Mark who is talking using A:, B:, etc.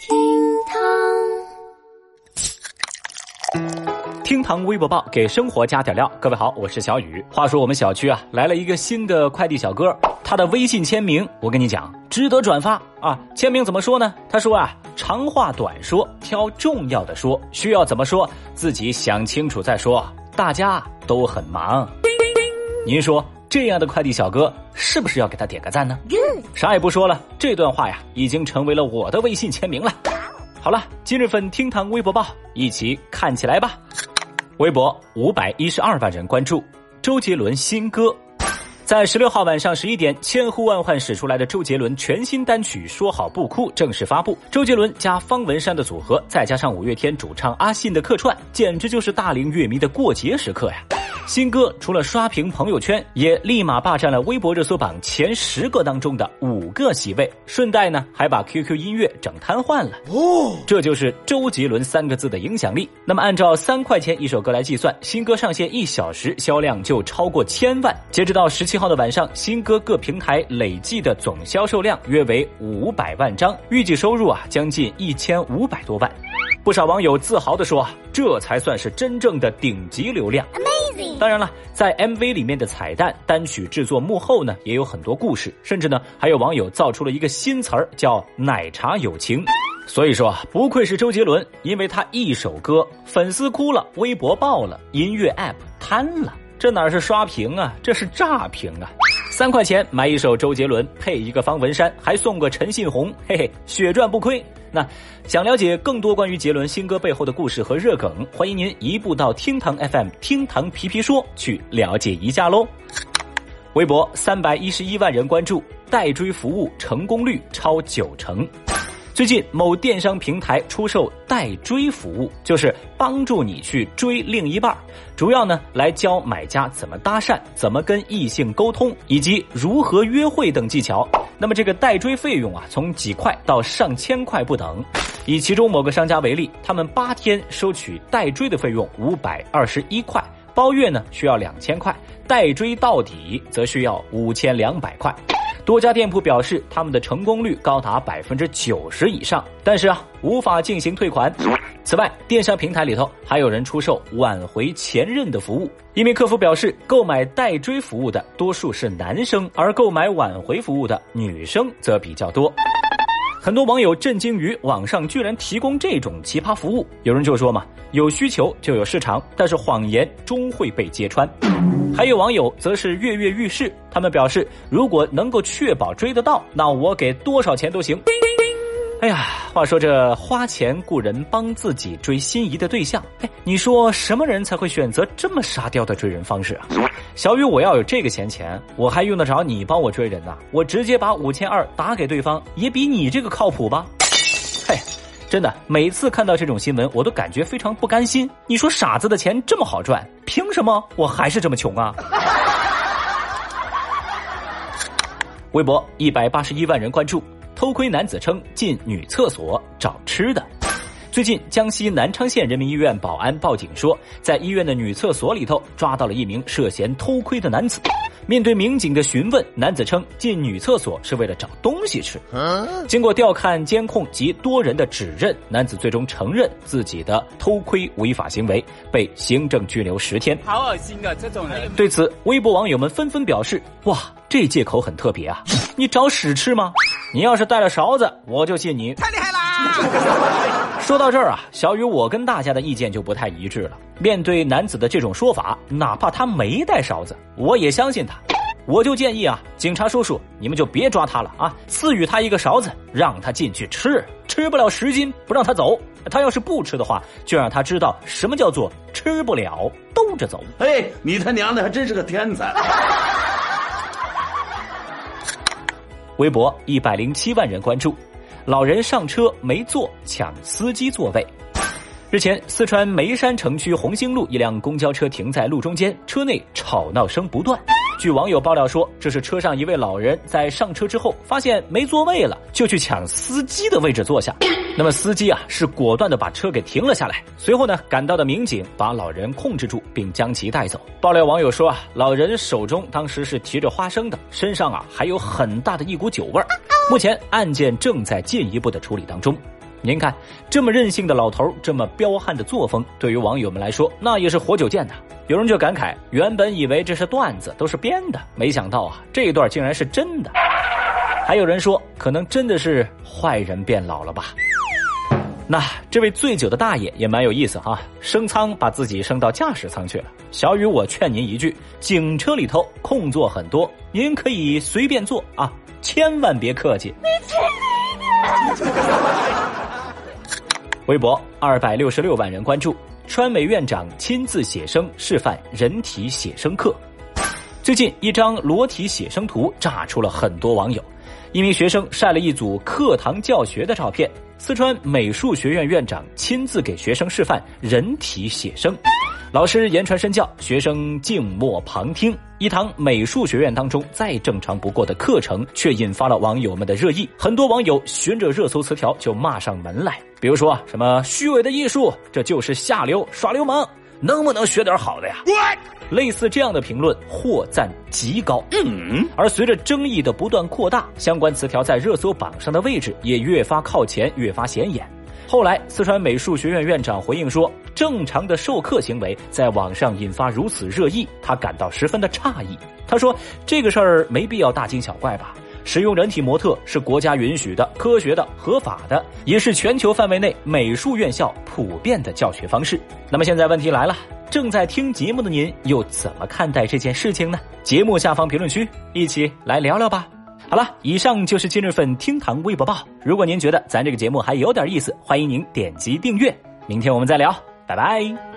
A: 厅堂，
B: 厅堂微博报给生活加点料。各位好，我是小雨。话说我们小区啊来了一个新的快递小哥，他的微信签名，我跟你讲，值得转发啊！签名怎么说呢？他说啊，长话短说，挑重要的说，需要怎么说，自己想清楚再说。大家都很忙，您说这样的快递小哥是不是要给他点个赞呢？啥也不说了，这段话呀，已经成为了我的微信签名了。好了，今日份厅堂微博报，一起看起来吧。微博五百一十二万人关注周杰伦新歌。在十六号晚上十一点，千呼万唤始出来的周杰伦全新单曲《说好不哭》正式发布。周杰伦加方文山的组合，再加上五月天主唱阿信的客串，简直就是大龄乐迷的过节时刻呀！新歌除了刷屏朋友圈，也立马霸占了微博热搜榜前十个当中的五个席位，顺带呢还把 QQ 音乐整瘫痪了。哦，这就是周杰伦三个字的影响力。那么按照三块钱一首歌来计算，新歌上线一小时销量就超过千万。截止到十七号的晚上，新歌各平台累计的总销售量约为五百万张，预计收入啊将近一千五百多万。不少网友自豪地说：“这才算是真正的顶级流量。”当然了，在 MV 里面的彩蛋、单曲制作幕后呢，也有很多故事，甚至呢，还有网友造出了一个新词儿，叫“奶茶友情”。所以说啊，不愧是周杰伦，因为他一首歌，粉丝哭了，微博爆了，音乐 App 瘫了，这哪是刷屏啊，这是炸屏啊！三块钱买一首周杰伦，配一个方文山，还送个陈信宏，嘿嘿，血赚不亏。那想了解更多关于杰伦新歌背后的故事和热梗，欢迎您移步到厅堂 FM 厅堂皮皮说去了解一下喽。微博三百一十一万人关注，代追服务成功率超九成。最近某电商平台出售代追服务，就是帮助你去追另一半，主要呢来教买家怎么搭讪、怎么跟异性沟通，以及如何约会等技巧。那么这个代追费用啊，从几块到上千块不等。以其中某个商家为例，他们八天收取代追的费用五百二十一块，包月呢需要两千块，代追到底则需要五千两百块。多家店铺表示，他们的成功率高达百分之九十以上，但是啊，无法进行退款。此外，电商平台里头还有人出售挽回前任的服务。一名客服表示，购买代追服务的多数是男生，而购买挽回服务的女生则比较多。很多网友震惊于网上居然提供这种奇葩服务，有人就说嘛，有需求就有市场，但是谎言终会被揭穿。还有网友则是跃跃欲试，他们表示，如果能够确保追得到，那我给多少钱都行。哎呀，话说这花钱雇人帮自己追心仪的对象，哎，你说什么人才会选择这么沙雕的追人方式啊？小雨，我要有这个闲钱，我还用得着你帮我追人呐？我直接把五千二打给对方，也比你这个靠谱吧？嘿，真的，每次看到这种新闻，我都感觉非常不甘心。你说傻子的钱这么好赚，凭什么我还是这么穷啊？微博一百八十一万人关注。偷窥男子称进女厕所找吃的。最近，江西南昌县人民医院保安报警说，在医院的女厕所里头抓到了一名涉嫌偷窥的男子。面对民警的询问，男子称进女厕所是为了找东西吃。经过调看监控及多人的指认，男子最终承认自己的偷窥违法行为，被行政拘留十天。
C: 好恶心啊！这种人。
B: 对此，微博网友们纷纷表示：“哇，这借口很特别啊！你找屎吃吗？你要是带了勺子，我就信你。
C: 太厉害啦！”
B: 说到这儿啊，小雨，我跟大家的意见就不太一致了。面对男子的这种说法，哪怕他没带勺子，我也相信他。我就建议啊，警察叔叔，你们就别抓他了啊，赐予他一个勺子，让他进去吃，吃不了十斤不让他走。他要是不吃的话，就让他知道什么叫做吃不了兜着走。
D: 哎，你他娘的还真是个天才！
B: 微博一百零七万人关注，老人上车没坐抢司机座位。日前，四川眉山城区红星路一辆公交车停在路中间，车内吵闹声不断。据网友爆料说，这是车上一位老人在上车之后发现没座位了，就去抢司机的位置坐下。那么司机啊是果断的把车给停了下来。随后呢，赶到的民警把老人控制住，并将其带走。爆料网友说啊，老人手中当时是提着花生的，身上啊还有很大的一股酒味儿。目前案件正在进一步的处理当中。您看，这么任性的老头，这么彪悍的作风，对于网友们来说，那也是活久见呐。有人就感慨，原本以为这是段子，都是编的，没想到啊，这一段竟然是真的。还有人说，可能真的是坏人变老了吧。那这位醉酒的大爷也蛮有意思哈，升舱把自己升到驾驶舱去了。小雨，我劝您一句，警车里头空座很多，您可以随便坐啊，千万别客气。微博二百六十六万人关注，川美院长亲自写生示范人体写生课。最近一张裸体写生图炸出了很多网友，一名学生晒了一组课堂教学的照片，四川美术学院院长亲自给学生示范人体写生。老师言传身教，学生静默旁听。一堂美术学院当中再正常不过的课程，却引发了网友们的热议。很多网友循着热搜词条就骂上门来，比如说什么虚伪的艺术，这就是下流耍流氓，能不能学点好的呀？类似这样的评论获赞极高。嗯，而随着争议的不断扩大，相关词条在热搜榜上的位置也越发靠前，越发显眼。后来，四川美术学院院长回应说：“正常的授课行为在网上引发如此热议，他感到十分的诧异。”他说：“这个事儿没必要大惊小怪吧？使用人体模特是国家允许的、科学的、合法的，也是全球范围内美术院校普遍的教学方式。”那么现在问题来了，正在听节目的您又怎么看待这件事情呢？节目下方评论区一起来聊聊吧。好了，以上就是今日份厅堂微博报。如果您觉得咱这个节目还有点意思，欢迎您点击订阅。明天我们再聊，拜拜。